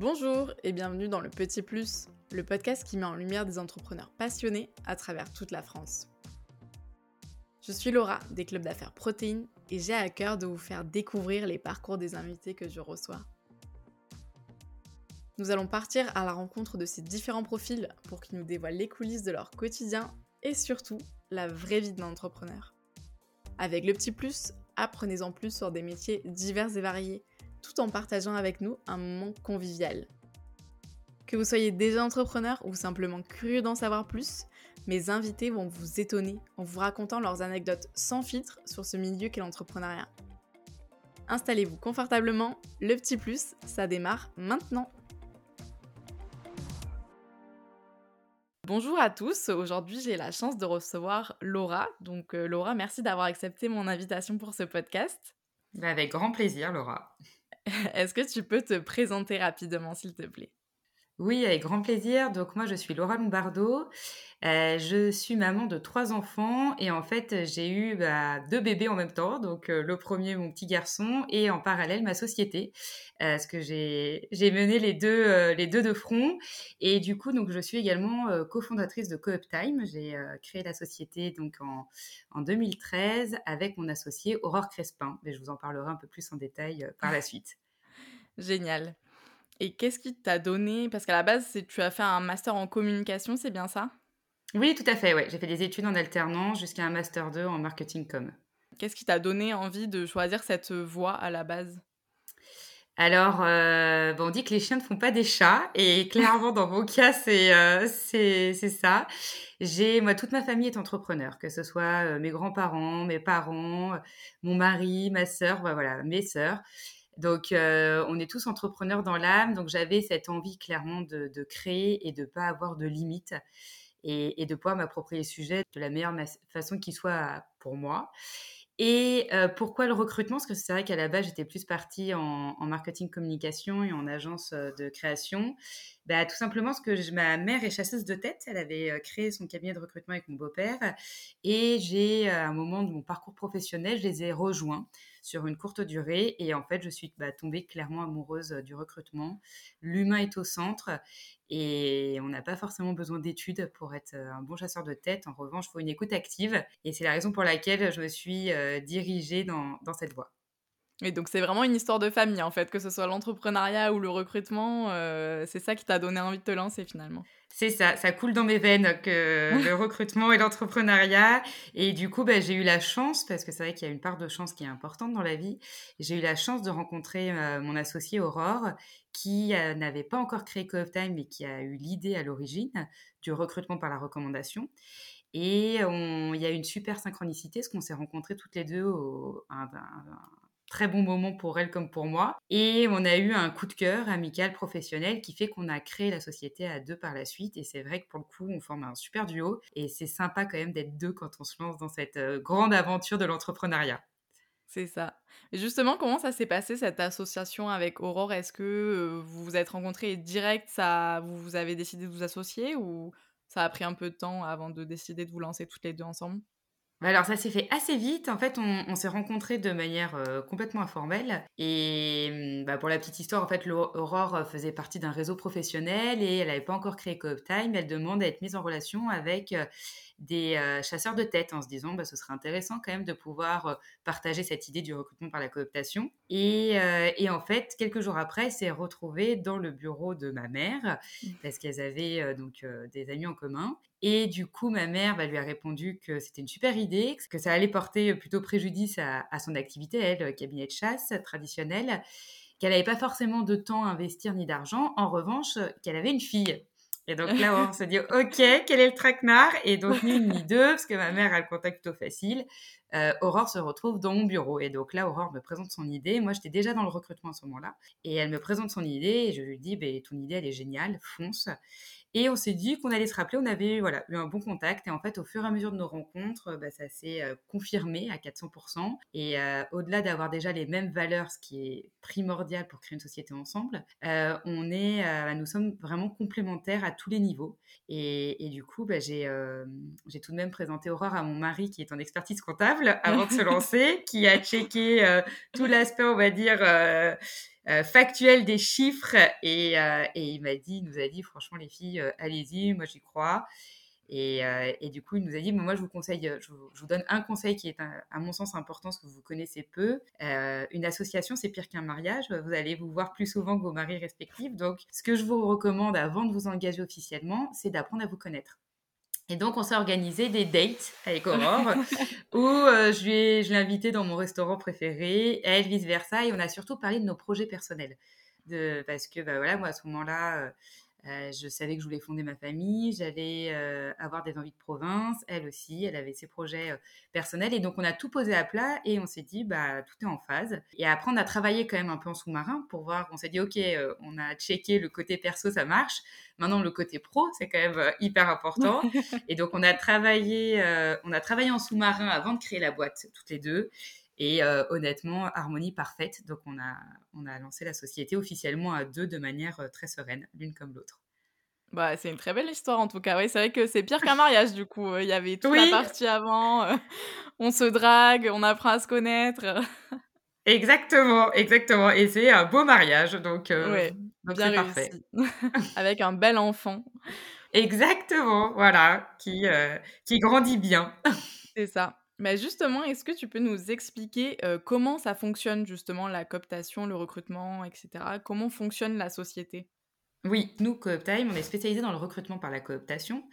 Bonjour et bienvenue dans le Petit Plus, le podcast qui met en lumière des entrepreneurs passionnés à travers toute la France. Je suis Laura des clubs d'affaires Protéines et j'ai à cœur de vous faire découvrir les parcours des invités que je reçois. Nous allons partir à la rencontre de ces différents profils pour qu'ils nous dévoilent les coulisses de leur quotidien et surtout la vraie vie d'un entrepreneur. Avec le petit plus, apprenez-en plus sur des métiers divers et variés tout en partageant avec nous un moment convivial. Que vous soyez déjà entrepreneur ou simplement curieux d'en savoir plus, mes invités vont vous étonner en vous racontant leurs anecdotes sans filtre sur ce milieu qu'est l'entrepreneuriat. Installez-vous confortablement, le petit plus, ça démarre maintenant. Bonjour à tous, aujourd'hui j'ai la chance de recevoir Laura. Donc euh, Laura, merci d'avoir accepté mon invitation pour ce podcast. Bah, avec grand plaisir Laura. Est-ce que tu peux te présenter rapidement, s'il te plaît? Oui, avec grand plaisir. Donc moi, je suis Laura Lombardo. Euh, je suis maman de trois enfants et en fait, j'ai eu bah, deux bébés en même temps. Donc euh, le premier, mon petit garçon, et en parallèle, ma société. Euh, parce que j'ai mené les deux, les deux de front. Et du coup, donc, je suis également cofondatrice de Coop Time. J'ai créé la société donc en, en 2013 avec mon associé Aurore Crespin. Mais je vous en parlerai un peu plus en détail par la suite. Génial. Et qu'est-ce qui t'a donné Parce qu'à la base, tu as fait un master en communication, c'est bien ça? Oui, tout à fait. Ouais. J'ai fait des études en alternance jusqu'à un master 2 en marketing com. Qu'est-ce qui t'a donné envie de choisir cette voie à la base? Alors, euh, on dit que les chiens ne font pas des chats, et clairement, dans mon cas, euh, c'est c'est ça. J'ai, moi, toute ma famille est entrepreneur, que ce soit euh, mes grands-parents, mes parents, mon mari, ma sœur, voilà, mes sœurs. Donc, euh, on est tous entrepreneurs dans l'âme. Donc, j'avais cette envie clairement de, créer et de ne pas avoir de limites et, de pouvoir m'approprier le sujet de la meilleure façon qui soit pour moi. Et euh, pourquoi le recrutement? Parce que c'est vrai qu'à la base, j'étais plus partie en, marketing communication et en agence euh, de création. Bah, tout simplement parce que ma mère est chasseuse de tête. Elle avait créé son cabinet de recrutement avec mon beau-père. Et j'ai, à un moment de mon parcours professionnel, je les ai rejoints sur une courte durée. Et en fait, je suis bah, tombée clairement amoureuse du recrutement. L'humain est au centre et on n'a pas forcément besoin d'études pour être un bon chasseur de tête. En revanche, il faut une écoute active. Et c'est la raison pour laquelle je me suis dirigée dans, dans cette voie. Et donc c'est vraiment une histoire de famille en fait, que ce soit l'entrepreneuriat ou le recrutement, euh, c'est ça qui t'a donné envie de te lancer finalement. C'est ça, ça coule dans mes veines que le recrutement et l'entrepreneuriat. Et du coup, bah, j'ai eu la chance, parce que c'est vrai qu'il y a une part de chance qui est importante dans la vie, j'ai eu la chance de rencontrer euh, mon associé Aurore, qui euh, n'avait pas encore créé Co Time, mais qui a eu l'idée à l'origine du recrutement par la recommandation. Et il y a une super synchronicité, parce qu'on s'est rencontrés toutes les deux au, très bon moment pour elle comme pour moi. Et on a eu un coup de cœur amical, professionnel, qui fait qu'on a créé la société à deux par la suite. Et c'est vrai que pour le coup, on forme un super duo. Et c'est sympa quand même d'être deux quand on se lance dans cette euh, grande aventure de l'entrepreneuriat. C'est ça. Et justement, comment ça s'est passé cette association avec Aurore? Est-ce que euh, vous vous êtes rencontrés direct, ça, vous avez décidé de vous associer ou ça a pris un peu de temps avant de décider de vous lancer toutes les deux ensemble? Alors ça s'est fait assez vite. En fait, on, s'est rencontrés de manière euh, complètement informelle. Et mmh, bah, pour la petite histoire, en fait, Aurore faisait partie d'un réseau professionnel et elle n'avait pas encore créé Coop Time. Elle demande à être mise en relation avec euh, des euh, chasseurs de tête en se disant bah, ce serait intéressant quand même de pouvoir euh, partager cette idée du recrutement par la cooptation. Et, euh, et en fait, quelques jours après, s'est retrouvée dans le bureau de ma mère mmh. parce qu'elles avaient donc des amis en commun. Et du coup, ma mère bah, lui a répondu que c'était une super idée, que ça allait porter plutôt préjudice à, à son activité, elle, cabinet de chasse traditionnel, qu'elle n'avait pas forcément de temps à investir ni d'argent. En revanche, qu'elle avait une fille et donc là, on se dit, OK, quel est le traquenard? Et donc, ni une ni deux, parce que ma mère a le contact plutôt facile. Euh, Aurore se retrouve dans mon bureau. Et donc là, Aurore me présente son idée. Moi, j'étais déjà dans le recrutement à ce moment-là. Et elle me présente son idée et je lui dis, ben, ton idée, elle est géniale, fonce. Et on s'est dit qu'on allait se rappeler, on avait voilà, eu un bon contact. Et en fait, au fur et à mesure de nos rencontres, bah, ça s'est euh, confirmé à 400%. Et euh, au-delà d'avoir déjà les mêmes valeurs, ce qui est primordial pour créer une société ensemble, euh, on est, nous sommes vraiment complémentaires à tous les niveaux. Et, du coup, bah, j'ai tout de même présenté Aurore à mon mari qui est en expertise comptable avant de se lancer, qui a checké tout l'aspect, on va dire, factuel des chiffres et, et il m'a dit, nous a dit franchement les filles, allez-y, moi j'y crois. Et, du coup, il nous a dit, moi je vous conseille, je vous, donne un conseil qui est à mon sens important, ce que vous connaissez peu. une association, c'est pire qu'un mariage. Vous allez vous voir plus souvent que vos maris respectifs. Donc, ce que je vous recommande avant de vous engager officiellement, c'est d'apprendre à vous connaître. Et donc, on s'est organisé des dates avec Aurore où euh, je, l'ai, je l'ai invitée dans mon restaurant préféré, elle vice-versa, et on a surtout parlé de nos projets personnels. De, parce que, bah, voilà, moi, à ce moment-là, euh, je savais que je voulais fonder ma famille, j'allais euh, avoir des envies de province, elle aussi, elle avait ses projets euh, personnels. Et donc, on a tout posé à plat et on s'est dit, bah, tout est en phase. Et après, on a travaillé quand même un peu en sous-marin pour voir, on s'est dit, OK, on a checké le côté perso, ça marche. Maintenant, le côté pro, c'est quand même hyper important. et donc, on a travaillé, on a travaillé en sous-marin avant de créer la boîte, toutes les deux. Et honnêtement, harmonie parfaite. Donc, on a, on a lancé la société officiellement à deux de manière très sereine, l'une comme l'autre. Bah, c'est une très belle histoire en tout cas. Oui, c'est vrai que c'est pire qu'un mariage du coup. Il y avait toute la partie avant. on se drague, on apprend à se connaître. exactement, exactement. Et c'est un beau mariage. Donc, ouais, bien parfait. Avec un bel enfant. Exactement, voilà, qui, qui grandit bien. c'est ça. Mais justement, est-ce que tu peux nous expliquer comment ça fonctionne justement la cooptation, le recrutement, etc. Comment fonctionne la société? Oui, nous, CoopTime, on est spécialisé dans le recrutement par la cooptation.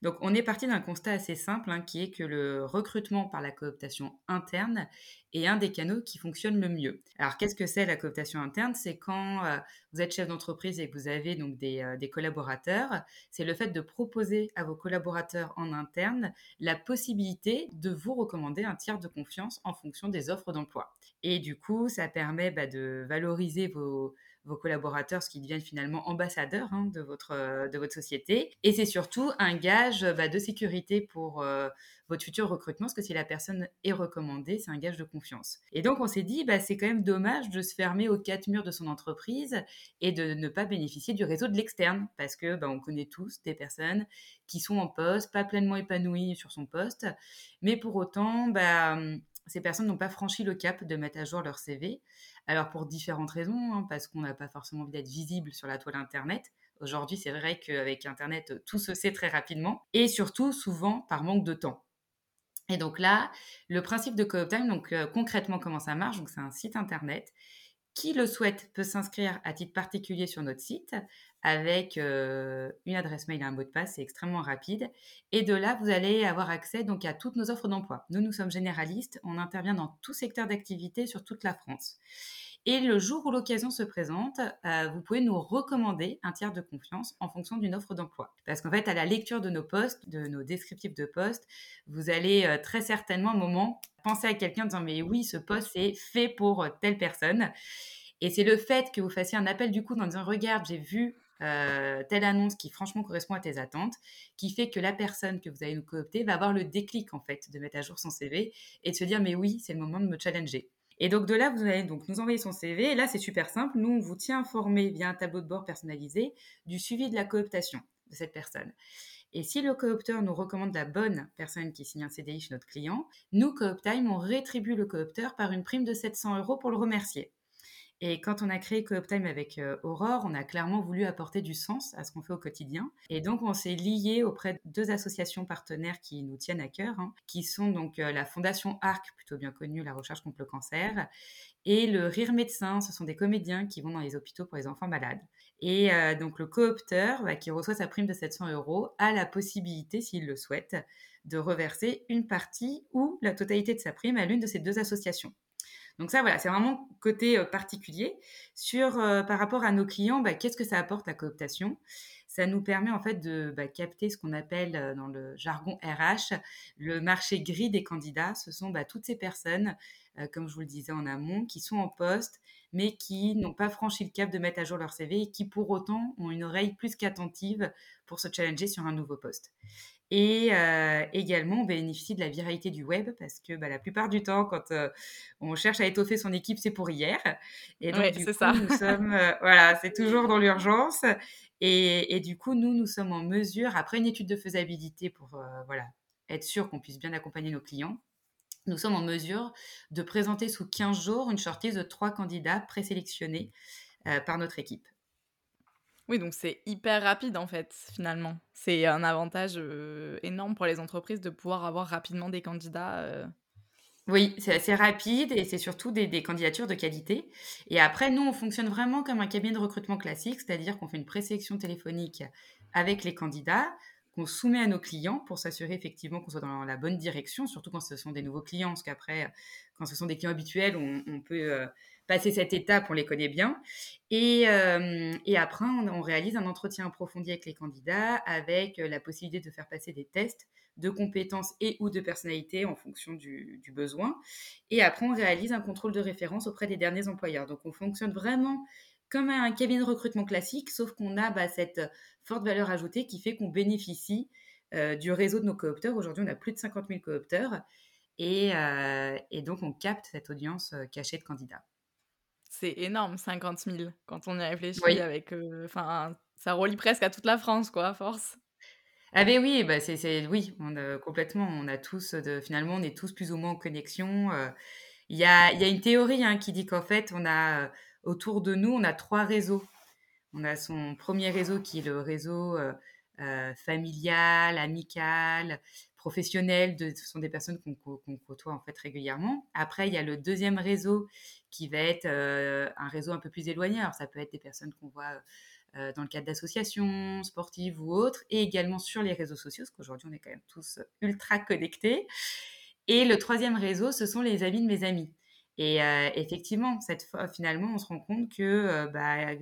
Donc, on est parti d'un constat assez simple, hein, qui est que le recrutement par la cooptation interne est un des canaux qui fonctionne le mieux. Alors, qu'est-ce que c'est la cooptation interne? C'est quand euh, vous êtes chef d'entreprise et que vous avez donc des, euh, des collaborateurs, c'est le fait de proposer à vos collaborateurs en interne la possibilité de vous recommander un tiers de confiance en fonction des offres d'emploi. Et du coup, ça permet bah, de valoriser vos vos collaborateurs, ce qui deviennent finalement ambassadeurs hein, de, votre, euh, de votre société. Et c'est surtout un gage bah, de sécurité pour euh, votre futur recrutement, parce que si la personne est recommandée, c'est un gage de confiance. Et donc on s'est dit, bah, c'est quand même dommage de se fermer aux quatre murs de son entreprise et de ne pas bénéficier du réseau de l'externe, parce que bah, on connaît tous des personnes qui sont en poste, pas pleinement épanouies sur son poste, mais pour autant, bah, ces personnes n'ont pas franchi le cap de mettre à jour leur CV. Alors pour différentes raisons, hein, parce qu'on n'a pas forcément envie d'être visible sur la toile Internet. Aujourd'hui, c'est vrai qu'avec Internet, tout se sait très rapidement. Et surtout, souvent, par manque de temps. Et donc là, le principe de CoopTime, donc euh, concrètement comment ça marche, donc c'est un site internet. Qui le souhaite peut s'inscrire à titre particulier sur notre site avec euh, une adresse mail et un mot de passe, c'est extrêmement rapide. Et de là, vous allez avoir accès donc à toutes nos offres d'emploi. Nous, nous sommes généralistes, on intervient dans tout secteur d'activité sur toute la France. Et le jour où l'occasion se présente, euh, vous pouvez nous recommander un tiers de confiance en fonction d'une offre d'emploi. Parce qu'en fait, à la lecture de nos postes, de nos descriptifs de postes, vous allez euh, très certainement, un moment, penser à quelqu'un en disant Mais oui, ce poste est fait pour telle personne. Et c'est le fait que vous fassiez un appel du coup dans disant Regarde, j'ai vu euh, telle annonce qui franchement correspond à tes attentes, qui fait que la personne que vous allez nous coopter va avoir le déclic en fait de mettre à jour son CV et de se dire mais oui, c'est le moment de me challenger. Et donc de là, vous allez nous envoyer son CV. Et là, c'est super simple. Nous, on vous tient informé via un tableau de bord personnalisé du suivi de la cooptation de cette personne. Et si le coopteur nous recommande la bonne personne qui signe un CDI chez notre client, nous, CoopTime, on rétribue le coopteur par une prime de 700 euros pour le remercier. Et quand on a créé CoopTime avec euh, Aurore, on a clairement voulu apporter du sens à ce qu'on fait au quotidien. Et donc, on s'est lié auprès de deux associations partenaires qui nous tiennent à cœur, hein, qui sont donc euh, la Fondation ARC, plutôt bien connue, la recherche contre le cancer, et le Rire Médecin. Ce sont des comédiens qui vont dans les hôpitaux pour les enfants malades. Et euh, donc, le coopteur, bah, qui reçoit sa prime de 700 euros, a la possibilité, s'il le souhaite, de reverser une partie ou la totalité de sa prime à l'une de ces deux associations. Donc ça, voilà, c'est vraiment côté euh, particulier. Sur, euh, par rapport à nos clients, bah, qu'est-ce que ça apporte la cooptation? Ça nous permet en fait de bah, capter ce qu'on appelle euh, dans le jargon RH le marché gris des candidats. Ce sont bah, toutes ces personnes, comme je vous le disais en amont, qui sont en poste, mais qui n'ont pas franchi le cap de mettre à jour leur CV et qui pour autant ont une oreille plus qu'attentive pour se challenger sur un nouveau poste. Et euh, également, on bénéficie de la viralité du web parce que bah, la plupart du temps, quand euh, on cherche à étoffer son équipe, c'est pour hier. Et donc, du coup, ça. nous sommes, euh, voilà, c'est toujours dans l'urgence. Et, et, du coup, nous, nous sommes en mesure, après une étude de faisabilité pour voilà, être sûr qu'on puisse bien accompagner nos clients, nous sommes en mesure de présenter sous 15 jours une shortlist de trois candidats présélectionnés par notre équipe. Oui, donc c'est hyper rapide en fait, finalement. C'est un avantage euh, énorme pour les entreprises de pouvoir avoir rapidement des candidats. Euh. Oui, c'est assez rapide et c'est surtout des, candidatures de qualité. Et après, nous, on fonctionne vraiment comme un cabinet de recrutement classique, c'est-à-dire qu'on fait une présélection téléphonique avec les candidats qu'on soumet à nos clients pour s'assurer effectivement qu'on soit dans la bonne direction, surtout quand ce sont des nouveaux clients, parce qu'après, quand ce sont des clients habituels, on, peut euh, passer cette étape, on les connaît bien. Et, euh, après, on, réalise un entretien approfondi avec les candidats, avec euh, la possibilité de faire passer des tests de compétences et ou de personnalité en fonction du, besoin. Et après, on réalise un contrôle de référence auprès des derniers employeurs. Donc, on fonctionne vraiment comme un cabinet de recrutement classique, sauf qu'on a bah, cette forte valeur ajoutée qui fait qu'on bénéficie euh, du réseau de nos coopteurs. Aujourd'hui, on a plus de 50 000 coopteurs et, donc on capte cette audience cachée de candidats. C'est énorme, 50 000, quand on y réfléchit. Avec, enfin, ça relie presque à toute la France, quoi, à force. Ah ben oui, bah c'est, oui, on complètement. On a tous, de, finalement, on est tous plus ou moins en connexion. Il y, a, y, a, une théorie hein, qui dit qu'en fait, on a autour de nous, on a trois réseaux. On a son premier réseau qui est le réseau euh, familial, amical, professionnel. De, ce sont des personnes qu'on côtoie en fait régulièrement. Après, il y a le deuxième réseau qui va être euh, un réseau un peu plus éloigné. Alors, ça peut être des personnes qu'on voit dans le cadre d'associations sportives ou autres, et également sur les réseaux sociaux, parce qu'aujourd'hui, on est quand même tous ultra connectés. Et le troisième réseau, ce sont les amis de mes amis. Et euh, effectivement, cette fois, finalement, on se rend compte que euh, bah,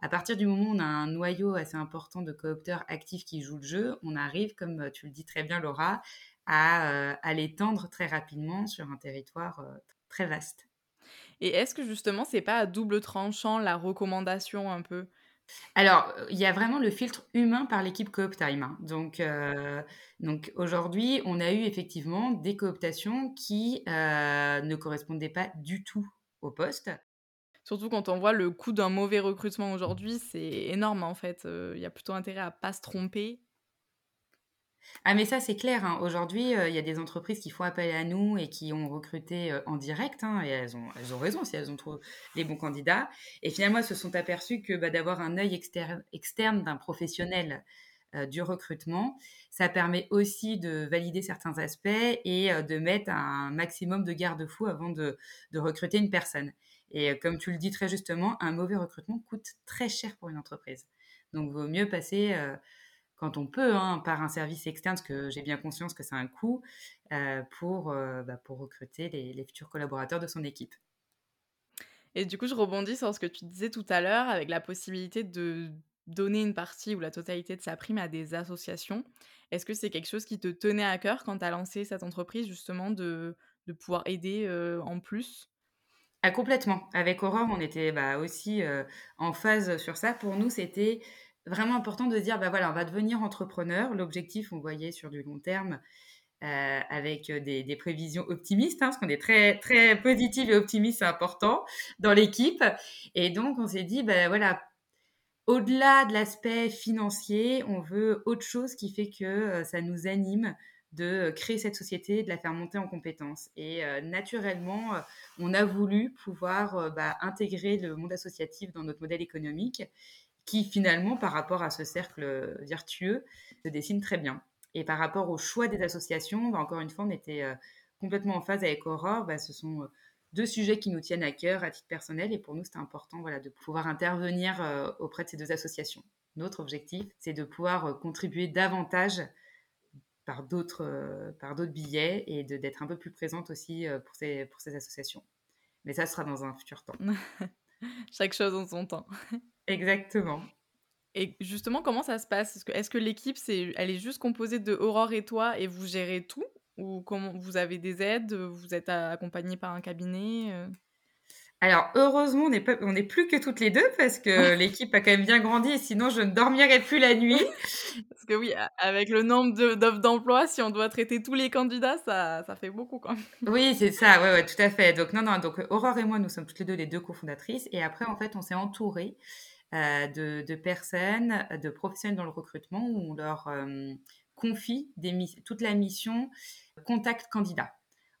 à partir du moment où on a un noyau assez important de coopteurs actifs qui jouent le jeu, on arrive, comme euh, tu le dis très bien, Laura, à, à l'étendre très rapidement sur un territoire très vaste. Et est-ce que justement, c'est pas à double tranchant la recommandation un peu? Alors, il y a vraiment le filtre humain par l'équipe Cooptime. Hein. Donc, euh, donc aujourd'hui, on a eu effectivement des cooptations qui euh, ne correspondaient pas du tout au poste. Surtout quand on voit le coût d'un mauvais recrutement aujourd'hui, c'est énorme en fait. Euh, il y a plutôt intérêt à pas se tromper ah mais ça c'est clair, hein. aujourd'hui euh, il y a des entreprises qui font appel à nous et qui ont recruté euh, en direct, hein, et elles ont, elles ont raison si elles ont trouvé les bons candidats. Et finalement elles se sont aperçues que bah, d'avoir un œil externe, d'un professionnel du recrutement, ça permet aussi de valider certains aspects et de mettre un maximum de garde-fous avant de, recruter une personne. Et comme tu le dis très justement, un mauvais recrutement coûte très cher pour une entreprise. Donc vaut mieux passer quand on peut, hein, par un service externe, parce que j'ai bien conscience que c'est un coût, euh, pour, euh, bah, pour recruter les, futurs collaborateurs de son équipe. Et du coup, je rebondis sur ce que tu disais tout à l'heure, avec la possibilité de donner une partie ou la totalité de sa prime à des associations. Est-ce que c'est quelque chose qui te tenait à cœur quand tu as lancé cette entreprise, justement, de, de pouvoir aider euh, en plus? Ah, Complètement. Avec Aurore, on était bah, aussi en phase sur ça. Pour nous, c'était vraiment important de dire, bah voilà, on va devenir entrepreneur. L'objectif, on voyait sur du long terme, euh, avec des, prévisions optimistes, hein, parce qu'on est très, très positif et optimiste, c'est important dans l'équipe. Et donc, on s'est dit, bah voilà, au-delà de l'aspect financier, on veut autre chose qui fait que euh, ça nous anime de créer cette société, de la faire monter en compétences. Et euh, naturellement, on a voulu pouvoir bah, intégrer le monde associatif dans notre modèle économique qui finalement, par rapport à ce cercle vertueux, se dessine très bien. Et par rapport au choix des associations, bah, encore une fois, on était euh, complètement en phase avec Aurore. Bah, ce sont euh, deux sujets qui nous tiennent à cœur à titre personnel et pour nous, c'était important voilà, de pouvoir intervenir euh, auprès de ces deux associations. Notre objectif, c'est de pouvoir contribuer davantage par d'autres par d'autres billets et d'être un peu plus présente aussi pour ces, pour ces associations. Mais ça sera dans un futur temps. Chaque chose en son temps. Exactement. Et justement, comment ça se passe? Est-ce que, est que l'équipe, c'est, elle est juste composée de Aurore et toi et vous gérez tout? Ou comment vous avez des aides? Vous êtes accompagné par un cabinet euh? Alors, heureusement, on n'est, on plus que toutes les deux parce que l'équipe a quand même bien grandi sinon je ne dormirais plus la nuit. parce que oui, avec le nombre d'offres d'emploi, si on doit traiter tous les candidats, ça, ça fait beaucoup quand même. Oui, c'est ça, ouais, ouais, tout à fait. Donc, non, non, donc Aurore et moi, nous sommes toutes les deux les deux cofondatrices et après, en fait, on s'est entourés euh, de, personnes, de professionnels dans le recrutement où on leur euh, confie des, toute la mission contact candidat.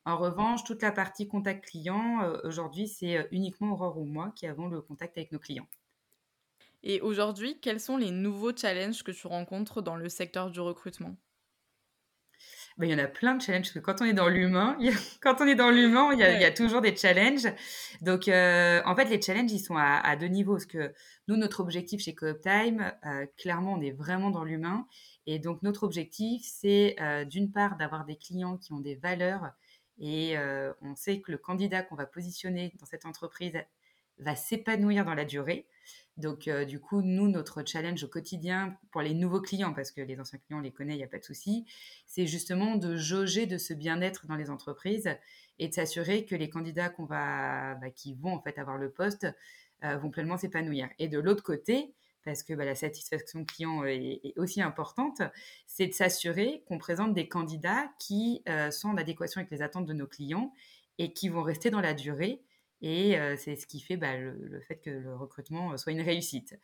En revanche, toute la partie contact client, aujourd'hui, c'est uniquement Aurore ou moi qui avons le contact avec nos clients. Et aujourd'hui, quels sont les nouveaux challenges que tu rencontres dans le secteur du recrutement? Bah, il y en a plein de challenges, parce que quand on est dans l'humain, quand on est dans l'humain, il, y a toujours des challenges. Donc, euh, en fait, les challenges, ils sont à, deux niveaux. Parce que nous, notre objectif chez CoopTime, euh, clairement, on est vraiment dans l'humain. Et donc, notre objectif, c'est euh, d'une part d'avoir des clients qui ont des valeurs. Et on sait que le candidat qu'on va positionner dans cette entreprise va s'épanouir dans la durée. Donc, euh, du coup, nous, notre challenge au quotidien pour les nouveaux clients, parce que les anciens clients, on les connaît, il n'y a pas de souci, c'est justement de jauger de ce bien-être dans les entreprises et de s'assurer que les candidats va, bah, qui vont en fait avoir le poste euh, vont pleinement s'épanouir. Et de l'autre côté, parce que bah, la satisfaction client est, aussi importante, c'est de s'assurer qu'on présente des candidats qui euh, sont en adéquation avec les attentes de nos clients et qui vont rester dans la durée et c'est ce qui fait bah, le, fait que le recrutement soit une réussite.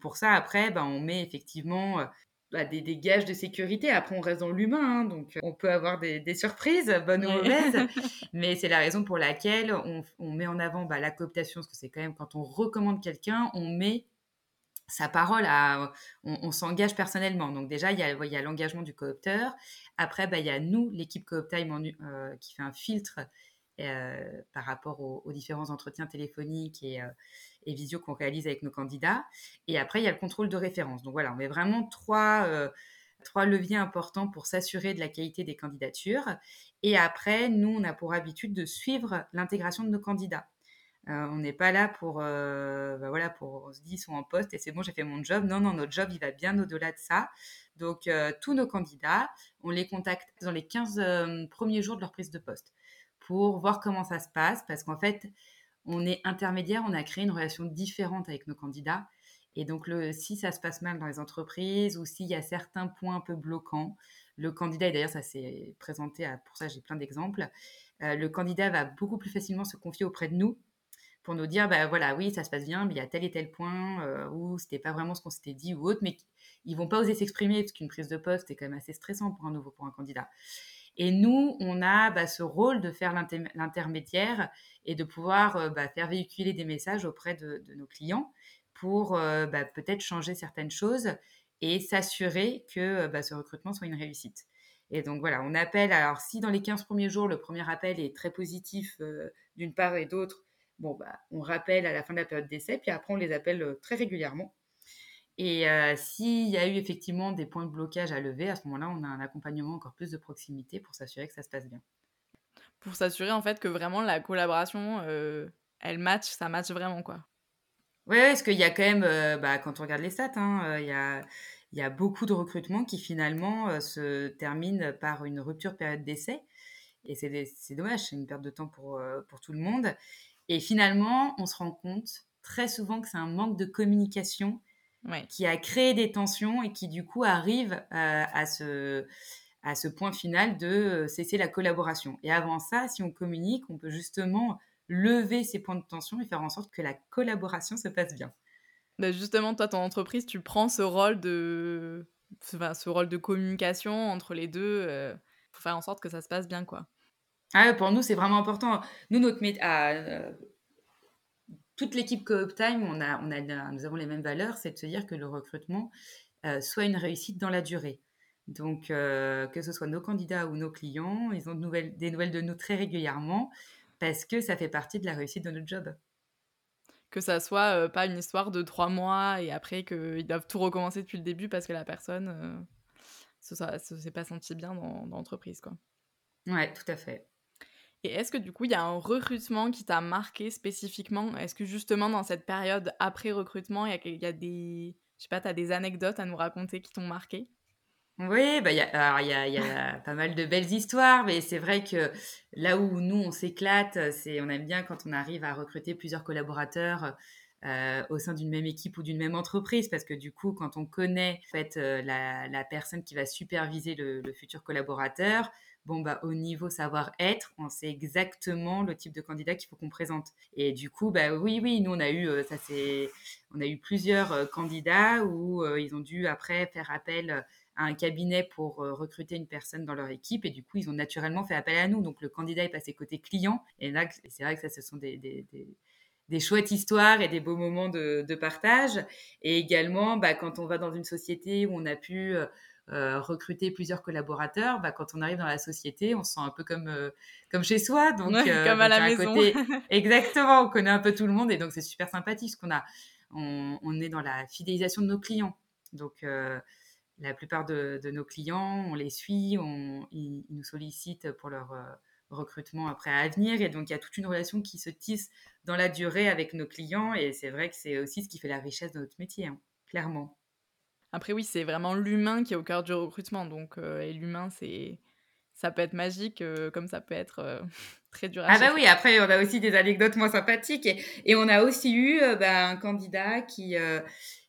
Pour ça, après, bah, on met effectivement bah, des, des, gages de sécurité. Après, on reste dans l'humain, hein, donc on peut avoir des, surprises, bonnes ou mauvaises. mais c'est la raison pour laquelle on, met en avant la cooptation, parce que c'est quand même quand on recommande quelqu'un, on met sa parole à, on, s'engage personnellement. Donc déjà, il y a, l'engagement du coopteur. Après, il y a nous, l'équipe Cooptime, euh, qui fait un filtre euh, par rapport aux, différents entretiens téléphoniques et, euh, visio qu'on réalise avec nos candidats. Et après, il y a le contrôle de référence. Donc voilà, on met vraiment trois, euh, trois leviers importants pour s'assurer de la qualité des candidatures. Et après, nous, on a pour habitude de suivre l'intégration de nos candidats. On n'est pas là pour, bah voilà, pour on se dit ils sont en poste et c'est bon, j'ai fait mon job. Non, non, notre job, il va bien au-delà de ça. Donc, tous nos candidats, on les contacte dans les 15 premiers jours de leur prise de poste pour voir comment ça se passe, parce qu'en fait, on est intermédiaire, on a créé une relation différente avec nos candidats. Et donc, le, si ça se passe mal dans les entreprises ou s'il y a certains points un peu bloquants, le candidat, et d'ailleurs ça s'est présenté, à, pour ça j'ai plein d'exemples, euh, le candidat va beaucoup plus facilement se confier auprès de nous pour nous dire, bah voilà, oui, ça se passe bien, mais il y a tel et tel point euh, où c'était pas vraiment ce qu'on s'était dit ou autre, mais ils vont pas oser s'exprimer parce qu'une prise de poste est quand même assez stressant pour un nouveau, pour un candidat. Et nous, on a bah, ce rôle de faire l'intermédiaire et de pouvoir euh, bah, faire véhiculer des messages auprès de, nos clients pour euh, bah, peut-être changer certaines choses et s'assurer que ce recrutement soit une réussite. Et donc voilà, on appelle, alors si dans les 15 premiers jours, le premier appel est très positif euh, d'une part et d'autre, bon, bah, on rappelle à la fin de la période d'essai, puis après on les appelle très régulièrement et s'il y a eu effectivement des points de blocage à lever, à ce moment-là, on a un accompagnement encore plus de proximité pour s'assurer que ça se passe bien. Pour s'assurer en fait que vraiment la collaboration, elle match, ça match vraiment quoi. Oui, parce qu'il y a quand même, bah, quand on regarde les stats, hein, il y, a, y, a, beaucoup de recrutements qui finalement se terminent par une rupture période d'essai. Et c'est dommage, c'est une perte de temps pour, pour tout le monde. Et finalement, on se rend compte très souvent que c'est un manque de communication qui a créé des tensions et qui du coup arrive euh, à, ce, à ce point final de euh, cesser la collaboration. Et avant ça, si on communique, on peut justement lever ces points de tension et faire en sorte que la collaboration se passe bien. Bah, justement, toi, ton entreprise, tu prends ce rôle de, ce rôle de communication entre les deux euh, pour faire en sorte que ça se passe bien, quoi. Ah, pour nous, c'est vraiment important. Nous, notre métier, ah, toute l'équipe CoopTime, on a, on a, nous avons les mêmes valeurs, c'est de se dire que le recrutement euh, soit une réussite dans la durée. Donc, euh, que ce soit nos candidats ou nos clients, ils ont de nouvelles, des nouvelles de nous très régulièrement parce que ça fait partie de la réussite de notre job. Que ça soit euh, pas une histoire de trois mois et après qu'ils doivent tout recommencer depuis le début parce que la personne ne s'est pas senti bien dans, dans l'entreprise. Quoi. Ouais, tout à fait. Et est-ce que du coup, il y a un recrutement qui t'a marqué spécifiquement? Est-ce que justement dans cette période après recrutement, il y a, des, je sais pas, as des anecdotes à nous raconter qui t'ont marqué? Oui, bah y a, il y a, y a pas mal de belles histoires, mais c'est vrai que là où nous on s'éclate, c'est on aime bien quand on arrive à recruter plusieurs collaborateurs euh, au sein d'une même équipe ou d'une même entreprise, parce que du coup, quand on connaît en fait, euh, la, la, personne qui va superviser le, le futur collaborateur, bon, bah, au niveau savoir-être, on sait exactement le type de candidat qu'il faut qu'on présente. Et du coup, bah, oui, oui, nous, on a eu, euh, ça, c'est, on a eu plusieurs euh, candidats où euh, ils ont dû après faire appel un cabinet pour recruter une personne dans leur équipe et du coup, ils ont naturellement fait appel à nous. Donc, le candidat est passé côté client. Et là, c'est vrai que ça, ce sont des, des, des, chouettes histoires et des beaux moments de, de partage. Et également, bah, quand on va dans une société où on a pu euh, recruter plusieurs collaborateurs, bah, quand on arrive dans la société, on se sent un peu comme, euh, comme chez soi. Donc, euh, comme à la maison. Côté... Exactement, on connaît un peu tout le monde et donc c'est super sympathique ce qu'on a. On, on, est dans la fidélisation de nos clients. Donc, la plupart de, de, nos clients, on les suit, on, ils, nous sollicitent pour leur recrutement après à venir. Et donc, il y a toute une relation qui se tisse dans la durée avec nos clients. Et c'est vrai que c'est aussi ce qui fait la richesse de notre métier, hein, clairement. Après, oui, c'est vraiment l'humain qui est au cœur du recrutement. Donc, euh, et l'humain, c'est. Ça peut être magique, euh, comme ça peut être euh, très dur à Ah, bah oui, après, on a aussi des anecdotes moins sympathiques. Et, et on a aussi eu bah, un candidat qui,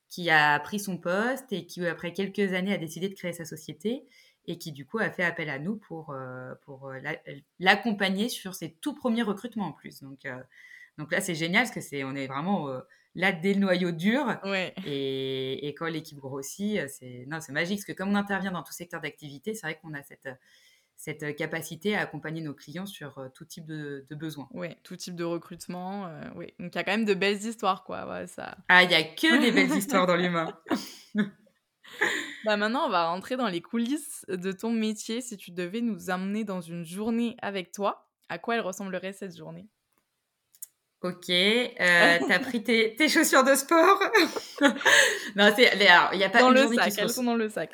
qui a pris son poste et qui, après quelques années, a décidé de créer sa société et qui, du coup, a fait appel à nous pour, pour l'accompagner sur ses tout premiers recrutements en plus. Donc, donc là, c'est génial parce que c'est, on est vraiment là dès le noyau dur. Et, et, quand l'équipe grossit, c'est non, c'est magique parce que comme on intervient dans tout secteur d'activité, c'est vrai qu'on a cette cette capacité à accompagner nos clients sur tout type de, de besoins. Oui, tout type de recrutement. Euh, oui. Donc il y a quand même de belles histoires, quoi. Ouais, ça... Ah, il n'y a que des belles histoires dans l'humain. bah maintenant, on va rentrer dans les coulisses de ton métier. Si tu devais nous amener dans une journée avec toi, à quoi elle ressemblerait cette journée? Ok, euh, t'as pris tes, tes, chaussures de sport? Non, c'est il y a pas dans une le journée sac, qui se elles sont dans le sac.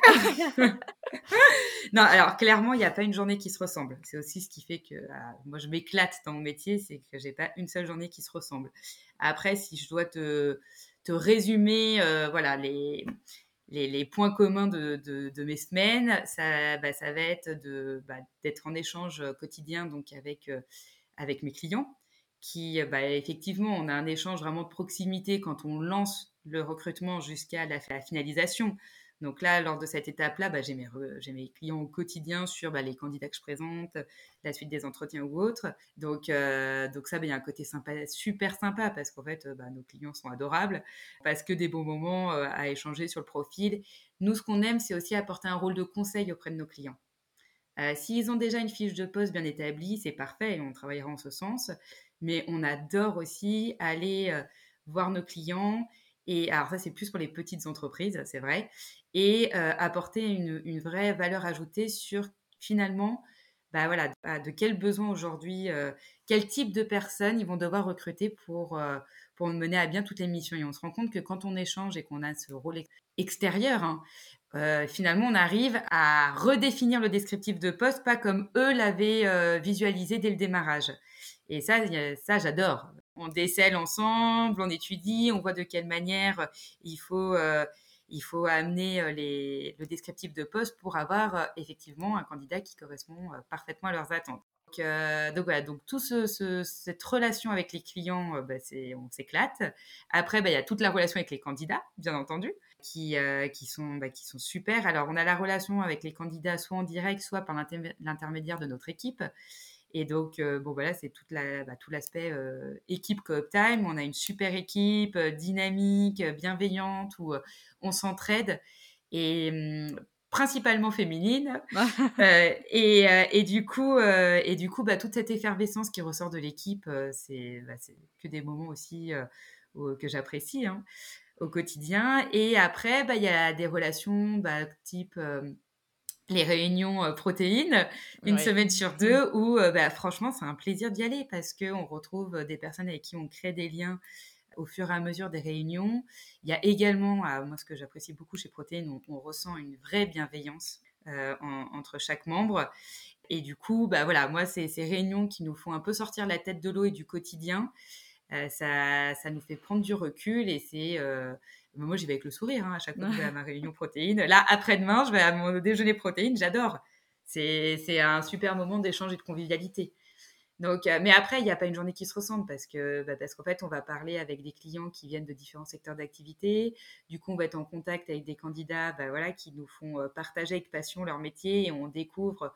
non, alors clairement, il n'y a pas une journée qui se ressemble. C'est aussi ce qui fait que ah, moi je m'éclate dans mon métier, c'est que j'ai pas une seule journée qui se ressemble. Après, si je dois te, te résumer, euh, voilà les, les, les, points communs de, de, de, mes semaines, ça, bah, ça va être de bah, d'être en échange quotidien donc avec euh, avec mes clients qui, euh, bah, effectivement, on a un échange vraiment de proximité quand on lance le recrutement jusqu'à la, finalisation. Donc là, lors de cette étape-là, bah, j'ai mes, clients au quotidien sur bah, les candidats que je présente, la suite des entretiens ou autres. Donc, euh, ça, bah, il y a un côté super sympa parce qu'en fait, bah, nos clients sont adorables, parce que des bons moments euh, à échanger sur le profil. Nous, ce qu'on aime, c'est aussi apporter un rôle de conseil auprès de nos clients. Euh, S'ils ont déjà une fiche de poste bien établie, c'est parfait et on travaillera en ce sens mais on adore aussi aller voir nos clients. Et alors ça, c'est plus pour les petites entreprises, c'est vrai, et apporter une, vraie valeur ajoutée sur finalement, bah voilà, de quels besoins aujourd'hui, quel type de personnes ils vont devoir recruter pour, pour mener à bien toutes les missions. Et on se rend compte que quand on échange et qu'on a ce rôle extérieur, hein, finalement, on arrive à redéfinir le descriptif de poste, pas comme eux l'avaient visualisé dès le démarrage. Et ça, ça j'adore. On décèle ensemble, on étudie, on voit de quelle manière euh, il faut, euh, il faut amener euh, les, le descriptif de poste pour avoir effectivement un candidat qui correspond parfaitement à leurs attentes. Donc, donc voilà, donc toute ce, cette relation avec les clients, bah, on s'éclate. Après, bah, il y a toute la relation avec les candidats, bien entendu, qui, qui, sont, bah, qui sont super. Alors, on a la relation avec les candidats soit en direct, soit par l'intermédiaire de notre équipe. Et donc, euh, bon, voilà, c'est toute la, bah, tout l'aspect euh, équipe Coop Time. On a une super équipe, euh, dynamique, bienveillante, où on s'entraide. Et hum, principalement féminine. et, et, du coup, et du coup bah, toute cette effervescence qui ressort de l'équipe, c'est, bah, que des moments aussi que j'apprécie hein, au quotidien. Et après, bah, il y a des relations bah, type les réunions euh, protéines une semaine sur deux où euh, bah, franchement c'est un plaisir d'y aller parce qu'on retrouve euh, des personnes avec qui on crée des liens au fur et à mesure des réunions. Il y a également, moi ce que j'apprécie beaucoup chez Protéines, on, on, ressent une vraie bienveillance entre chaque membre. Et du coup, bah voilà, moi c'est ces réunions qui nous font un peu sortir la tête de l'eau et du quotidien. ça, ça, nous fait prendre du recul et c'est moi, j'y vais avec le sourire hein, à chaque fois que je vais à ma réunion protéine. Là, après-demain, je vais à mon déjeuner protéine. J'adore. C'est un super moment d'échange et de convivialité. Donc, euh, mais après, il n'y a pas une journée qui se ressemble parce que bah, parce qu'en fait, on va parler avec des clients qui viennent de différents secteurs d'activité. Du coup, on va être en contact avec des candidats, bah, voilà, qui nous font euh, partager avec passion leur métier et on découvre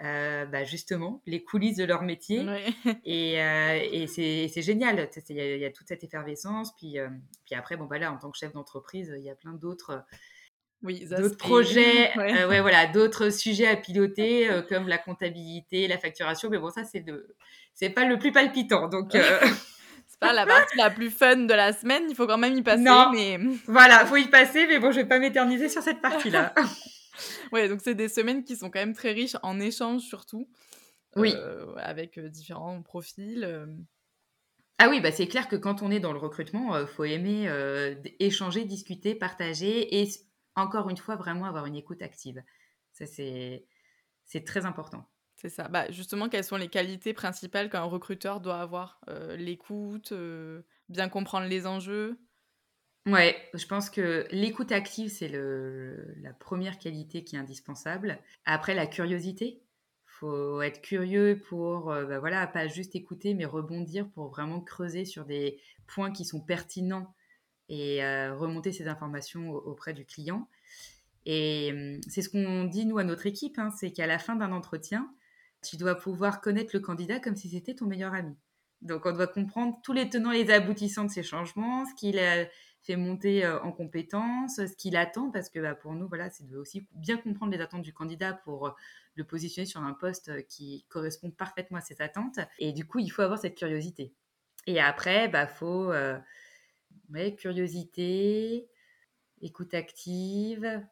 euh, bah, justement les coulisses de leur métier. Et, euh, et c'est génial. Il y, y, a toute cette effervescence. Puis, euh, puis après, bon, voilà, en tant que chef d'entreprise, il y a plein d'autres oui, d'autres projets, ouais. ouais. voilà, d'autres sujets à piloter comme la comptabilité, la facturation. Mais bon, ça c'est de, c'est pas le plus palpitant. Donc c'est pas la partie la plus fun de la semaine. Il faut quand même y passer. Non. Mais voilà, faut y passer. Mais bon, je vais pas m'éterniser sur cette partie-là. ouais, donc c'est des semaines qui sont quand même très riches en échanges surtout. Oui. avec différents profils. Ah oui, bah c'est clair que quand on est dans le recrutement, il faut aimer échanger, discuter, partager et encore une fois vraiment avoir une écoute active. Ça c'est c'est très important. C'est ça. Bah, justement, quelles sont les qualités principales qu'un recruteur doit avoir L'écoute, bien comprendre les enjeux? Ouais, je pense que l'écoute active, c'est la première qualité qui est indispensable. Après, la curiosité. faut être curieux pour, euh, bah voilà, pas juste écouter, mais rebondir pour vraiment creuser sur des points qui sont pertinents et euh, remonter ces informations auprès du client. Et hum, c'est ce qu'on dit, nous, à notre équipe, hein, c'est qu'à la fin d'un entretien, tu dois pouvoir connaître le candidat comme si c'était ton meilleur ami. Donc, on doit comprendre tous les tenants et les aboutissants de ces changements, ce qu'il a fait monter euh, en compétences, ce qu'il attend, parce que bah, pour nous, voilà, c'est de aussi bien comprendre les attentes du candidat pour euh, le positionner sur un poste euh, qui correspond parfaitement à ses attentes. Et du coup, il faut avoir cette curiosité. Et après, bah, faut curiosité, écoute active,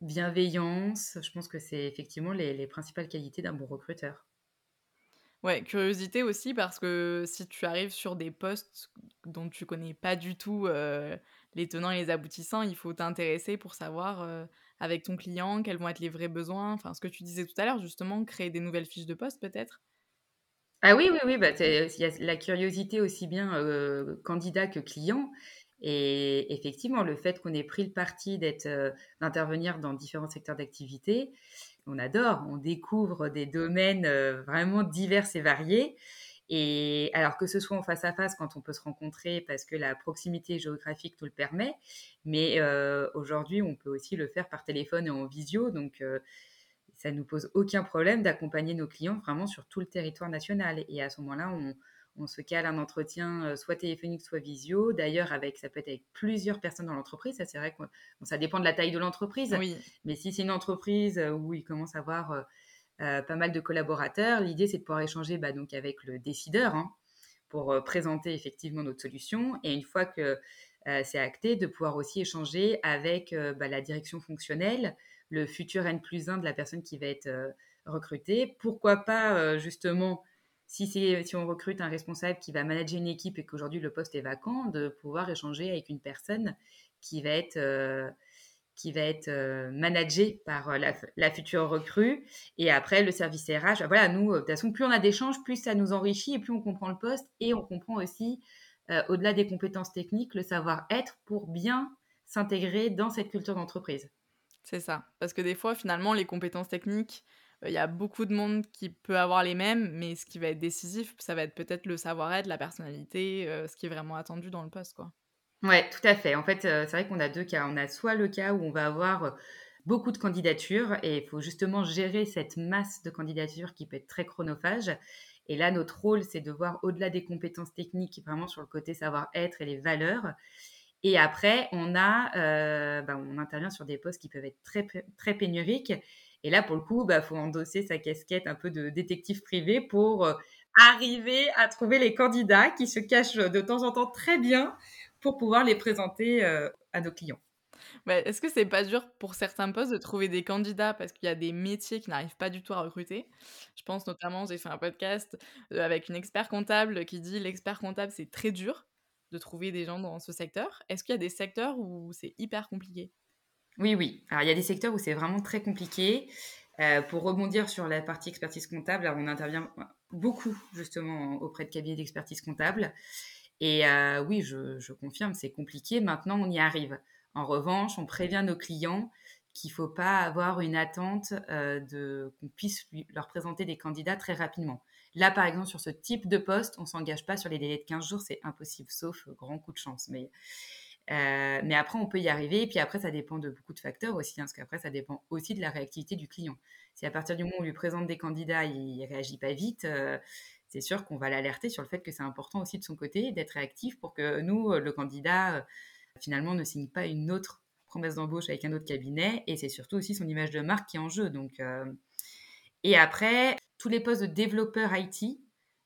bienveillance. Je pense que c'est effectivement les principales qualités d'un bon recruteur. Ouais, curiosité aussi parce que si tu arrives sur des postes dont tu connais pas du tout les tenants et les aboutissants, il faut t'intéresser pour savoir avec ton client quels vont être les vrais besoins. Enfin, ce que tu disais tout à l'heure, justement, créer des nouvelles fiches de poste peut-être. Ah oui, oui, oui, bah, y a la curiosité aussi bien candidat que client. Et effectivement, le fait qu'on ait pris le parti d'être, d'intervenir dans différents secteurs d'activité, on adore, on découvre des domaines euh, vraiment divers et variés. Et alors que ce soit en face à face quand on peut se rencontrer parce que la proximité géographique tout le permet, mais euh, aujourd'hui on peut aussi le faire par téléphone et en visio, donc euh, ça nous pose aucun problème d'accompagner nos clients vraiment sur tout le territoire national. Et à ce moment-là, on, on se cale un entretien soit téléphonique, soit visio. D'ailleurs, avec ça peut être avec plusieurs personnes dans l'entreprise. Ça, c'est vrai que ça dépend de la taille de l'entreprise. Mais si c'est une entreprise où il commence à avoir euh, pas mal de collaborateurs, l'idée c'est de pouvoir échanger bah, donc avec le décideur hein, pour présenter effectivement notre solution. Et une fois que c'est acté, de pouvoir aussi échanger avec bah, la direction fonctionnelle, le futur N plus 1 de la personne qui va être recrutée. Pourquoi pas justement si, si on recrute un responsable qui va manager une équipe et qu'aujourd'hui le poste est vacant, de pouvoir échanger avec une personne qui va être, euh, qui va être euh, managée par euh, la, future recrue. Et après, le service RH, voilà, nous, de toute façon, plus on a d'échanges, plus ça nous enrichit et plus on comprend le poste et on comprend aussi, au-delà des compétences techniques, le savoir-être pour bien s'intégrer dans cette culture d'entreprise. C'est ça. Parce que des fois, finalement, les compétences techniques, il y a beaucoup de monde qui peut avoir les mêmes, mais ce qui va être décisif, ça va être peut-être le savoir-être, la personnalité, euh, ce qui est vraiment attendu dans le poste, quoi. Ouais, tout à fait. En fait, euh, c'est vrai qu'on a deux cas. On a soit le cas où on va avoir euh, beaucoup de candidatures et il faut justement gérer cette masse de candidatures qui peut être très chronophage. Et là, notre rôle, c'est de voir au-delà des compétences techniques, vraiment sur le côté savoir-être et les valeurs. Et après, on a, bah, on intervient sur des postes qui peuvent être très, très pénuriques et là, pour le coup, il bah, faut endosser sa casquette un peu de détective privé pour euh, arriver à trouver les candidats qui se cachent de temps en temps très bien pour pouvoir les présenter euh, à nos clients. Est-ce que c'est pas dur pour certains postes de trouver des candidats? Parce qu'il y a des métiers qui n'arrivent pas du tout à recruter Je pense notamment, j'ai fait un podcast euh, avec une expert comptable qui dit l'expert comptable c'est très dur de trouver des gens dans ce secteur. Est-ce qu'il y a des secteurs où c'est hyper compliqué? Oui, oui. Alors, il y a des secteurs où c'est vraiment très compliqué. Euh, pour rebondir sur la partie expertise comptable, on intervient beaucoup justement auprès de cabinets d'expertise comptable. Et euh, oui, je, confirme, c'est compliqué. Maintenant, on y arrive. En revanche, on prévient nos clients qu'il ne faut pas avoir une attente euh, qu'on puisse leur présenter des candidats très rapidement. Là, par exemple, sur ce type de poste, on ne s'engage pas sur les délais de 15 jours, c'est impossible, sauf grand coup de chance. Mais euh, mais après, on peut y arriver. Et puis après, ça dépend de beaucoup de facteurs aussi, hein, parce qu'après, ça dépend aussi de la réactivité du client. Si à partir du moment où on lui présente des candidats, il ne réagit pas vite, euh, c'est sûr qu'on va l'alerter sur le fait que c'est important aussi de son côté d'être réactif pour que nous, euh, le candidat, finalement, ne signe pas une autre promesse d'embauche avec un autre cabinet, et c'est surtout aussi son image de marque qui est en jeu. Donc, Et après, tous les postes de développeur IT,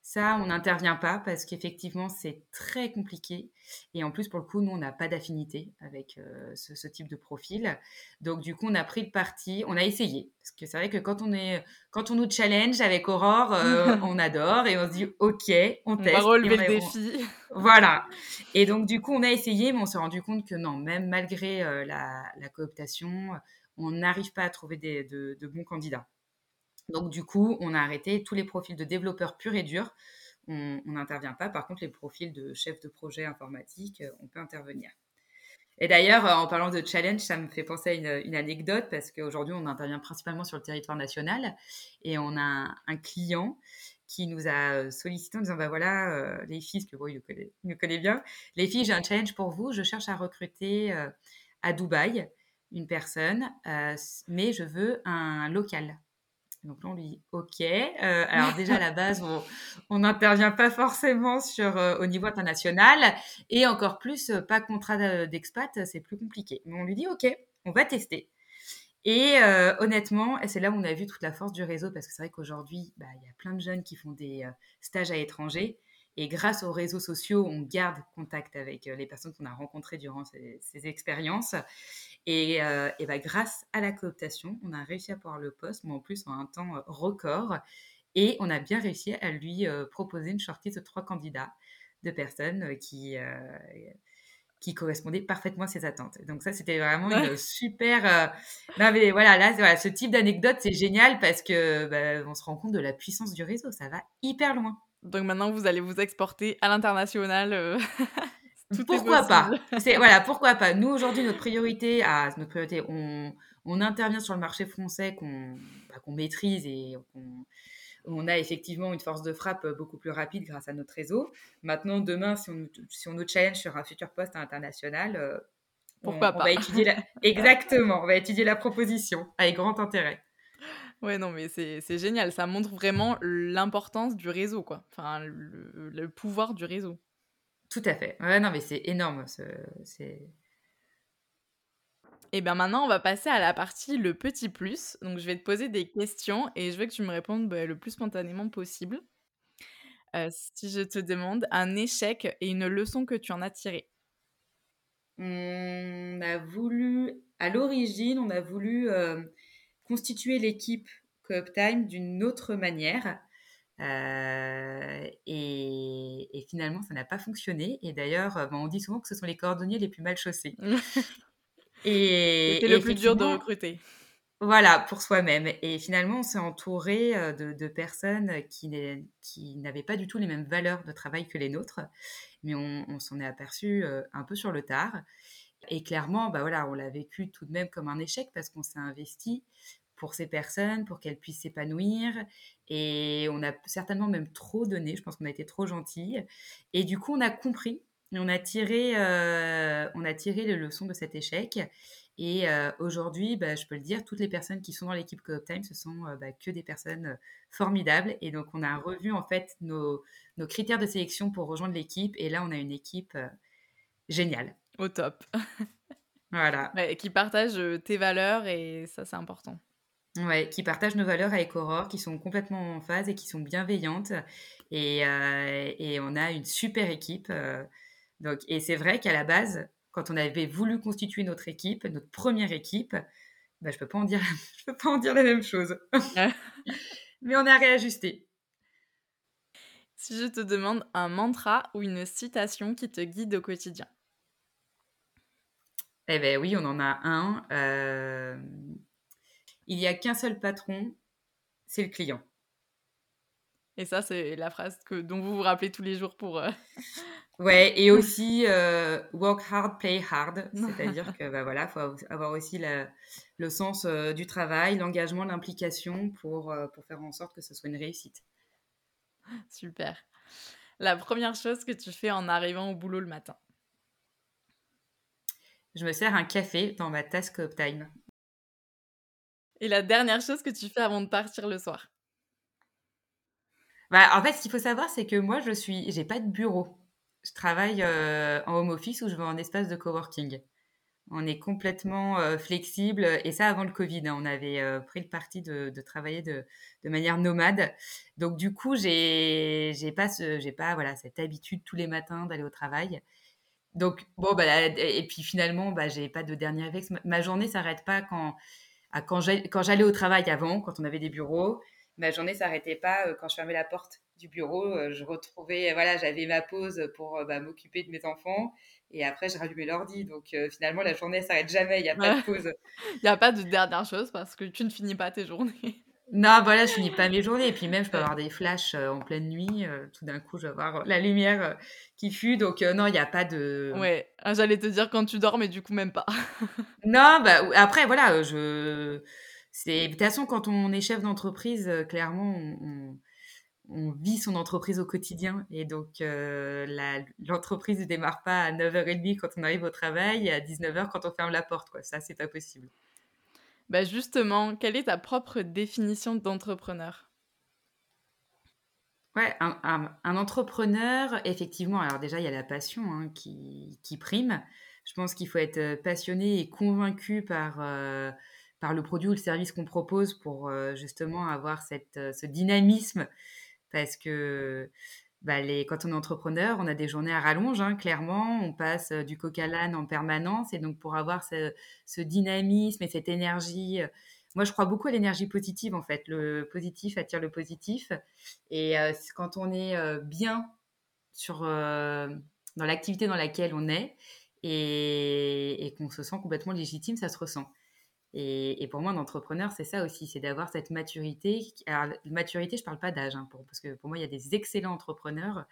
ça, on n'intervient pas parce qu'effectivement, c'est très compliqué. Et en plus, pour le coup, nous, on n'a pas d'affinité avec euh, ce, type de profil. Donc, du coup, on a pris le parti, on a essayé. Parce que c'est vrai que quand on, est, quand on nous challenge avec Aurore, euh, on adore et on se dit, OK, on teste. On va relever le défi. Voilà. Et donc, du coup, on a essayé, mais on s'est rendu compte que non, même malgré euh, la, cooptation, on n'arrive pas à trouver de, de bons candidats. Donc, du coup, on a arrêté tous les profils de développeurs purs et durs. On n'intervient pas. Par contre, les profils de chef de projet informatique, euh, on peut intervenir. Et d'ailleurs, euh, en parlant de challenge, ça me fait penser à une, anecdote parce qu'aujourd'hui, on intervient principalement sur le territoire national et on a un, client qui nous a sollicité en disant bah voilà euh, les filles, parce que bon, il nous, bien, les filles, j'ai un challenge pour vous. Je cherche à recruter à Dubaï une personne, mais je veux un local. Donc là, on lui dit OK. Euh, alors déjà, à la base, on n'intervient pas forcément sur, euh, au niveau international et encore plus, euh, pas contrat d'expat, c'est plus compliqué. Mais on lui dit OK, on va tester. Et honnêtement, c'est là où on a vu toute la force du réseau parce que c'est vrai qu'aujourd'hui, bah, il y a plein de jeunes qui font des stages à l'étranger. Et grâce aux réseaux sociaux, on garde contact avec les personnes qu'on a rencontrées durant ces, ces expériences. Et, euh, bah, grâce à la cooptation, on a réussi à pouvoir le poste, mais en plus en un temps euh, record. Et on a bien réussi à lui euh, proposer une shortlist de trois candidats, de personnes qui, qui correspondaient parfaitement à ses attentes. Donc ça, c'était vraiment une super... Non mais voilà, là, ce type d'anecdote, c'est génial parce que bah, on se rend compte de la puissance du réseau. Ça va hyper loin. Donc maintenant, vous allez vous exporter à l'international. pourquoi pas C'est voilà, pourquoi pas. Nous aujourd'hui, notre priorité, à notre priorité, on, on intervient sur le marché français qu'on bah, maîtrise et qu'on on a effectivement une force de frappe beaucoup plus rapide grâce à notre réseau. Maintenant, demain, si on, si on nous challenge sur un futur poste international, euh, pourquoi on, pas? va étudier la... Exactement, on va étudier la proposition avec grand intérêt. Ouais, non, mais c'est génial. Ça montre vraiment l'importance du réseau, quoi. Enfin, le, le pouvoir du réseau. Tout à fait. Ouais, non, mais c'est énorme. C'est. Et bien maintenant, on va passer à la partie le petit plus. Donc, je vais te poser des questions et je veux que tu me répondes bah, le plus spontanément possible. Euh, si je te demande un échec et une leçon que tu en as tiré. On a voulu, à l'origine, on a voulu euh, constituer l'équipe Coop Time d'une autre manière. Euh, et, finalement, ça n'a pas fonctionné. Et d'ailleurs, ben, on dit souvent que ce sont les cordonniers les plus mal chaussés. et C'était le plus dur de recruter. Voilà, pour soi-même. Et finalement, on s'est entouré euh, de, personnes qui, qui n'avaient pas du tout les mêmes valeurs de travail que les nôtres, mais on, s'en est aperçu euh, un peu sur le tard. Et clairement, bah voilà, on l'a vécu tout de même comme un échec parce qu'on s'est investi pour ces personnes, pour qu'elles puissent s'épanouir. Et on a certainement même trop donné, je pense qu'on a été trop gentils. Et du coup, on a compris, on a tiré, euh, on a tiré les leçons de cet échec. Et euh, aujourd'hui, bah, je peux le dire, toutes les personnes qui sont dans l'équipe Coop Time, ce sont euh, bah, que des personnes formidables. Et donc, on a revu en fait nos, nos critères de sélection pour rejoindre l'équipe. Et là, on a une équipe géniale. Au top. voilà. qui partage tes valeurs et ça, c'est important. Ouais, qui partagent nos valeurs avec Aurore, qui sont complètement en phase et qui sont bienveillantes. Et, euh, et on a une super équipe. Euh, donc, et c'est vrai qu'à la base, quand on avait voulu constituer notre équipe, notre première équipe, bah, je peux pas en dire, je peux pas en dire la même chose. Mais on a réajusté. Si je te demande un mantra ou une citation qui te guide au quotidien. Eh ben oui, on en a un. Euh, il n'y a qu'un seul patron, c'est le client. Et ça, c'est la phrase que, dont vous vous rappelez tous les jours pour. Euh, ouais, et aussi euh, work hard, play hard. C'est-à-dire que bah, voilà, faut avoir aussi le sens euh, du travail, l'engagement, l'implication pour, pour faire en sorte que ce soit une réussite. Super. La première chose que tu fais en arrivant au boulot le matin Je me sers un café dans ma tasse Coop Time. Et la dernière chose que tu fais avant de partir le soir? Bah, En fait, ce qu'il faut savoir, c'est que moi, je suis, j'ai pas de bureau. Je travaille euh, en home office ou je vais en espace de coworking. On est complètement flexible et ça avant le Covid. Hein. on avait pris le parti de, travailler de, manière nomade. Donc du coup, j'ai j'ai pas j'ai pas voilà cette habitude tous les matins d'aller au travail. Donc bon bah et puis finalement bah j'ai pas de dernier réflexe. Ma, journée s'arrête pas quand quand j'allais au travail avant, quand on avait des bureaux. Ma journée s'arrêtait pas quand je fermais la porte du bureau. je retrouvais voilà j'avais ma pause pour bah, m'occuper de mes enfants et après, je rallumais l'ordi. Donc euh, finalement, la journée s'arrête jamais. Il n'y a pas de pause. Il n'y a pas de dernière chose parce que tu ne finis pas tes journées. Non, voilà, je finis pas mes journées. Et puis même, je peux avoir des flashs euh, en pleine nuit. Euh, tout d'un coup, je vais avoir la lumière qui fut. Donc non, il n'y a pas de... Ouais, ah, j'allais te dire quand tu dors, mais du coup, même pas. non, bah après, voilà, je... De toute façon, quand on est chef d'entreprise, clairement, on on vit son entreprise au quotidien. Et donc, euh, l'entreprise ne démarre pas à 9h30 quand on arrive au travail et à 19h quand on ferme la porte. Quoi. Ça, c'est pas possible. Bah justement, quelle est ta propre définition d'entrepreneur? Ouais, un, entrepreneur, effectivement, alors déjà, il y a la passion hein, qui, prime. Je pense qu'il faut être passionné et convaincu par, euh, par le produit ou le service qu'on propose pour euh, justement avoir cette, ce dynamisme parce que bah, quand on est entrepreneur, on a des journées à rallonge, hein, clairement. On passe du coq à en permanence. Et donc, pour avoir ce, dynamisme et cette énergie, moi, je crois beaucoup à l'énergie positive, en fait. Le positif attire le positif. Et quand on est bien dans l'activité dans laquelle on est et qu'on se sent complètement légitime, ça se ressent. Et, pour moi, un entrepreneur, c'est ça aussi, c'est d'avoir cette maturité. Alors, maturité, je ne parle pas d'âge, hein, parce que pour moi, il y a des excellents entrepreneurs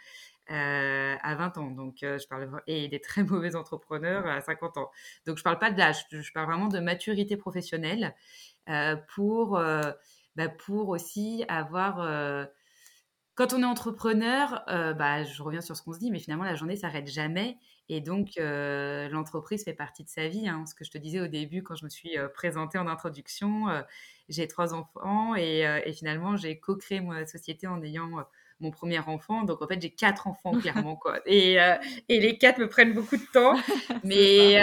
euh, à 20 ans, donc euh, je parle et des très mauvais entrepreneurs à 50 ans. Donc, je ne parle pas d'âge, je parle vraiment de maturité professionnelle euh, pour, bah, pour aussi avoir quand on est entrepreneur, bah, je reviens sur ce qu'on se dit, mais finalement, la journée s'arrête jamais. Et donc, euh, l'entreprise fait partie de sa vie. Hein. Ce que je te disais au début, quand je me suis euh, présentée en introduction, euh, j'ai trois enfants et, finalement, j'ai co-créé ma société en ayant mon premier enfant. Donc, en fait, j'ai quatre enfants, clairement. Quoi. Et, et, les quatre me prennent beaucoup de temps. mais,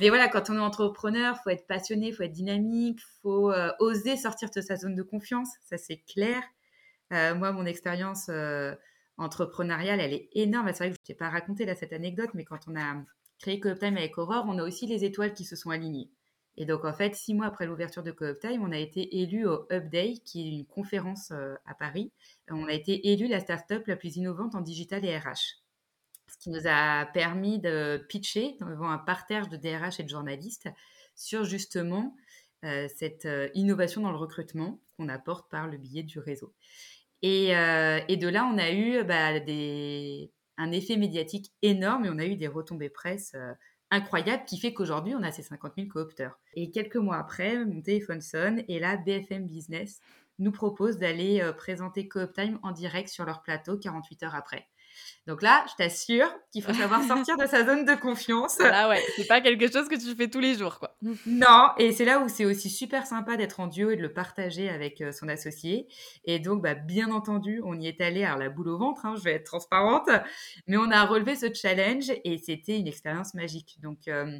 mais voilà, quand on est entrepreneur, il faut être passionné, il faut être dynamique, il faut oser sortir de sa zone de confiance. Ça, c'est clair. Moi, mon expérience entrepreneuriale, elle est énorme. C'est vrai que je ne t'ai pas raconté cette anecdote, mais quand on a créé Cooptime avec Aurore, on a aussi les étoiles qui se sont alignées. Et donc, en fait, six mois après l'ouverture de Cooptime, on a été élu au Up Day, qui est une conférence euh, à Paris. On a été élu la start-up la plus innovante en digital et RH. Ce qui nous a permis de pitcher devant un parterre de DRH et de journalistes sur justement euh, cette euh, innovation dans le recrutement qu'on apporte par le biais du réseau. Euh, et, de là, on a eu bah, un effet médiatique énorme et on a eu des retombées presse euh, incroyables qui fait qu'aujourd'hui, on a ces 50 000 coopteurs. Et quelques mois après, mon téléphone sonne et là, BFM Business nous propose d'aller euh, présenter Cooptime en direct sur leur plateau 48 heures après. Donc là, je t'assure qu'il faut savoir sortir de sa zone de confiance. Ah ouais, c'est pas quelque chose que tu fais tous les jours, quoi. Non, et c'est là où c'est aussi super sympa d'être en duo et de le partager avec euh, son associé. Et donc, bah, bien entendu, on y est allé à la boule au ventre, hein, je vais être transparente, mais on a relevé ce challenge et c'était une expérience magique. Donc, euh,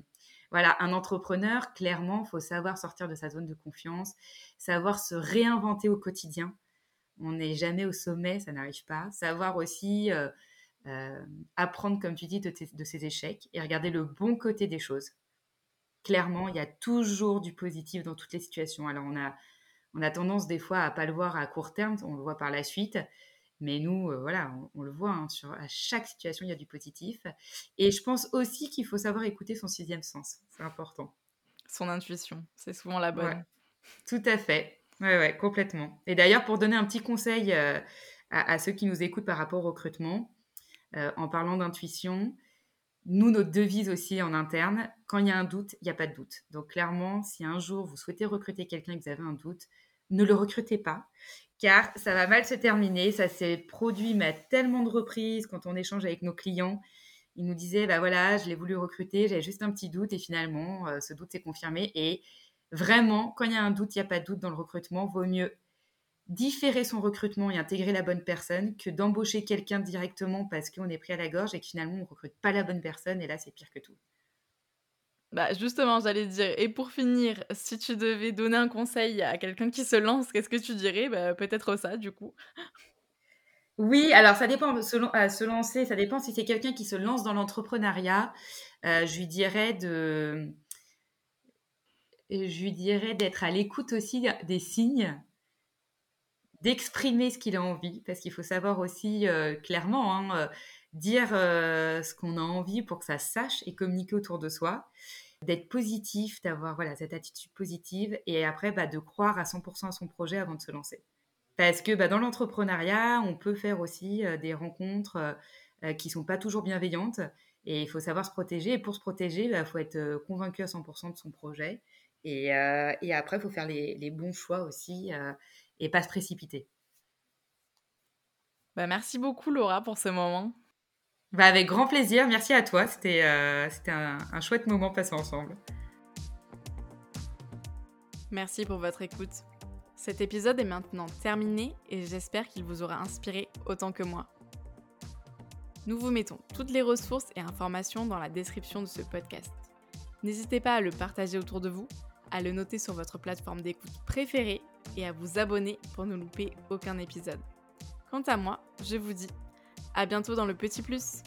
voilà, un entrepreneur, clairement, il faut savoir sortir de sa zone de confiance, savoir se réinventer au quotidien. On n'est jamais au sommet, ça n'arrive pas. Savoir aussi euh, euh, apprendre, comme tu dis, de, ses échecs et regarder le bon côté des choses. Clairement, il y a toujours du positif dans toutes les situations. Alors, on a, on a tendance des fois à pas le voir à court terme, on le voit par la suite. Mais nous, euh, voilà, on, le voit, hein, sur, à chaque situation, il y a du positif. Et je pense aussi qu'il faut savoir écouter son sixième sens. C'est important. Son intuition, c'est souvent la bonne. tout à fait. Oui, ouais, complètement. Et d'ailleurs, pour donner un petit conseil euh, à, ceux qui nous écoutent par rapport au recrutement, euh, en parlant d'intuition, nous, notre devise aussi en interne, quand il y a un doute, il n'y a pas de doute. Donc clairement, si un jour vous souhaitez recruter quelqu'un et que vous avez un doute, ne le recrutez pas, car ça va mal se terminer. Ça s'est produit mais à tellement de reprises quand on échange avec nos clients. Ils nous disaient, bah voilà, je l'ai voulu recruter, j'avais juste un petit doute et finalement, euh, ce doute s'est confirmé. Et vraiment, quand il y a un doute, il n'y a pas de doute dans le recrutement, vaut mieux différer son recrutement et intégrer la bonne personne que d'embaucher quelqu'un directement parce qu'on est pris à la gorge et que finalement on ne recrute pas la bonne personne et là c'est pire que tout. Bah justement, j'allais dire, et pour finir, si tu devais donner un conseil à quelqu'un qui se lance, qu'est-ce que tu dirais? Bah, peut-être ça, du coup. Oui, alors ça dépend, selon, euh, se lancer, ça dépend si c'est quelqu'un qui se lance dans l'entrepreneuriat. Euh, je lui dirais de, je lui dirais d'être à l'écoute aussi des signes, d'exprimer ce qu'il a envie, parce qu'il faut savoir aussi euh, clairement hein, euh, dire euh, ce qu'on a envie pour que ça se sache et communiquer autour de soi, d'être positif, d'avoir voilà cette attitude positive et après bah, de croire à 100% à son projet avant de se lancer. Parce que bah, dans l'entrepreneuriat, on peut faire aussi des rencontres qui sont pas toujours bienveillantes et il faut savoir se protéger. Et pour se protéger, il bah, faut être convaincu à 100% de son projet euh, et, après, il faut faire les, bons choix aussi euh, et pas se précipiter. Bah, merci beaucoup Laura pour ce moment. Bah, avec grand plaisir, merci à toi. C'était euh, un, un chouette moment passé ensemble. Merci pour votre écoute. Cet épisode est maintenant terminé et j'espère qu'il vous aura inspiré autant que moi. Nous vous mettons toutes les ressources et informations dans la description de ce podcast. N'hésitez pas à le partager autour de vous à le noter sur votre plateforme d'écoute préférée et à vous abonner pour ne louper aucun épisode. Quant à moi, je vous dis à bientôt dans le Petit Plus